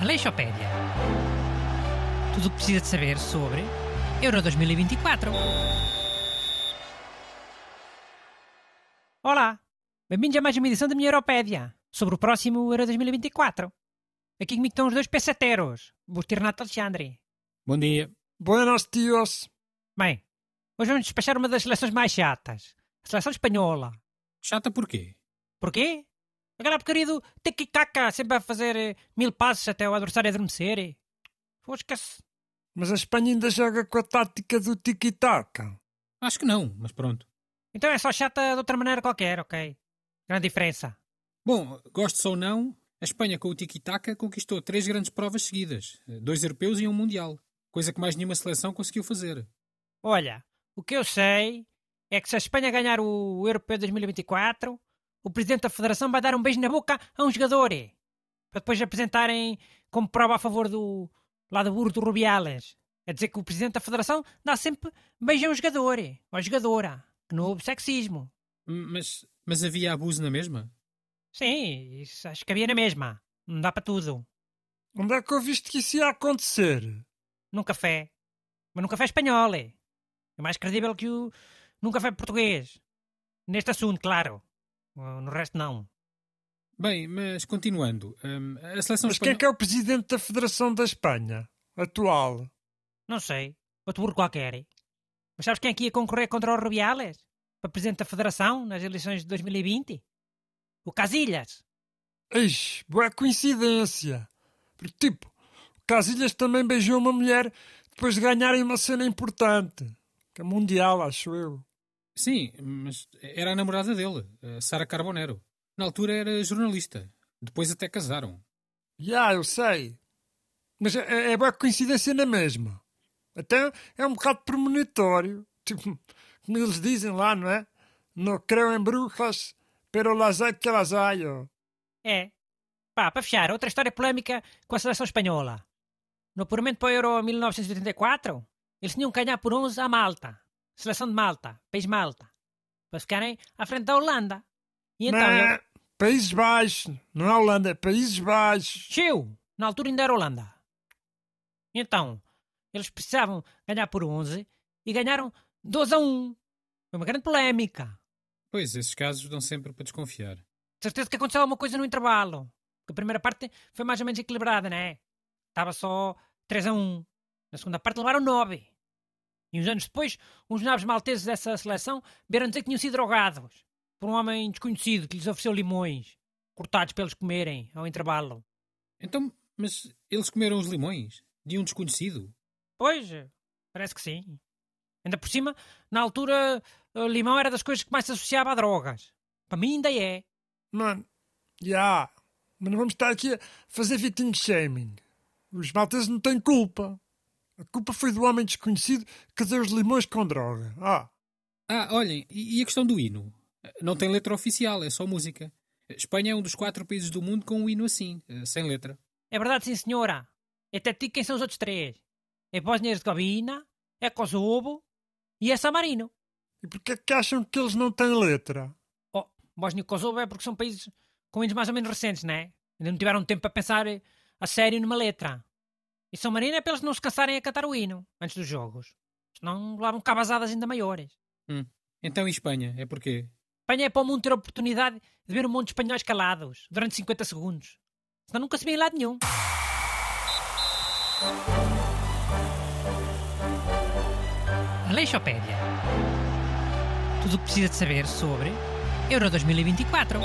Aleixopédia. Tudo o que precisa de saber sobre Euro 2024. Olá, bem-vindos a mais uma edição da minha Europédia sobre o próximo Euro 2024. Aqui comigo estão os dois pesateros, Busto e Renato Alexandre. Bom dia. Buenos dias. Bem, hoje vamos despachar uma das seleções mais chatas, a seleção espanhola. Chata porquê? Porquê? Aquela porcaria do tiki-taka, sempre a fazer eh, mil passos até o adversário adormecer. Fosca-se. Mas a Espanha ainda joga com a tática do tiki-taka. Acho que não, mas pronto. Então é só chata de outra maneira qualquer, ok? Grande diferença. Bom, gosto ou não, a Espanha com o tiki-taka conquistou três grandes provas seguidas. Dois europeus e um mundial. Coisa que mais nenhuma seleção conseguiu fazer. Olha, o que eu sei é que se a Espanha ganhar o Europeu 2024, o Presidente da Federação vai dar um beijo na boca a um jogador. eh, Para depois apresentarem como prova a favor do lá do burro do Rubiales. É dizer que o Presidente da Federação dá sempre beijo a um jogador, ou a jogadora. Que não houve sexismo. Mas, mas havia abuso na mesma? Sim, isso acho que havia na mesma. Não dá para tudo. Onde é que eu viste que isso ia acontecer? Num café. Mas num café espanhol, é. É mais credível que o num café português. Neste assunto, claro. Uh, No resto, não. Bem, mas continuando. hum, a seleção Mas quem é que é o presidente da Federação da Espanha? Atual. Não sei. Outro burro qualquer. Mas sabes quem é que ia concorrer contra o Rubiales? Para presidente da Federação nas eleições de 2020? O Casilhas. Ixi, boa coincidência. Porque, tipo, o Casilhas também beijou uma mulher depois de ganharem uma cena importante. Que é mundial, acho eu. Sim, mas era a namorada dele, Sara Carbonero. Na altura era jornalista. Depois até casaram. Já, eu sei. Mas é, é boa coincidência na mesma. Até é um bocado premonitório. Tipo, como eles dizem lá, não é? No creo em brujas, pero las hay que las hay. É. Pá, para fechar, outra história polémica com a seleção espanhola. No apuramento para o Euro 1984, eles tinham que ganhar por 11 a Malta. Seleção de Malta, país Malta. Para ficarem à frente da Holanda. E então, Mas, ele... Países Baixos. Não é Holanda, é Países Baixos. Chiu! Na altura ainda era Holanda. E então, eles precisavam ganhar por 11 e ganharam 12 a 1. Foi uma grande polémica. Pois, esses casos dão sempre para desconfiar. De certeza que aconteceu alguma coisa no intervalo. Que a primeira parte foi mais ou menos equilibrada, né? Estava só 3 a 1. Na segunda parte levaram 9. E uns anos depois, uns nobres malteses dessa seleção vieram dizer que tinham sido drogados por um homem desconhecido que lhes ofereceu limões, cortados para eles comerem ao intervalo. Então, mas eles comeram os limões? De um desconhecido? Pois, parece que sim. Ainda por cima, na altura, o limão era das coisas que mais se associava a drogas. Para mim ainda é. Mano, já. Mas não vamos estar aqui a fazer victim shaming. Os malteses não têm culpa. A culpa foi do homem desconhecido que deu os limões com droga. Ah, Ah, olhem, e a questão do hino? Não tem letra oficial, é só música. Espanha é um dos quatro países do mundo com um hino assim, eh, sem letra. É verdade, sim, senhora. É até ti quem são os outros três. É Bósnia-Herzegovina, é Kosovo e é San Marino. e porquê é que acham que eles não têm letra? Oh, Bósnia e Kosovo é porque são países com hinos mais ou menos recentes, né? Ainda não tiveram tempo para pensar eh, a sério numa letra. E São Marino é para eles não se cansarem a cantar o hino antes dos jogos. Senão levavam cabazadas ainda maiores. Hum. Então e Espanha? É porquê? Espanha é para o mundo ter a oportunidade de ver um monte de espanhóis calados durante 50 segundos. Senão nunca se vê em lado nenhum. Aleixopédia. Tudo o que precisa de saber sobre Euro 2024.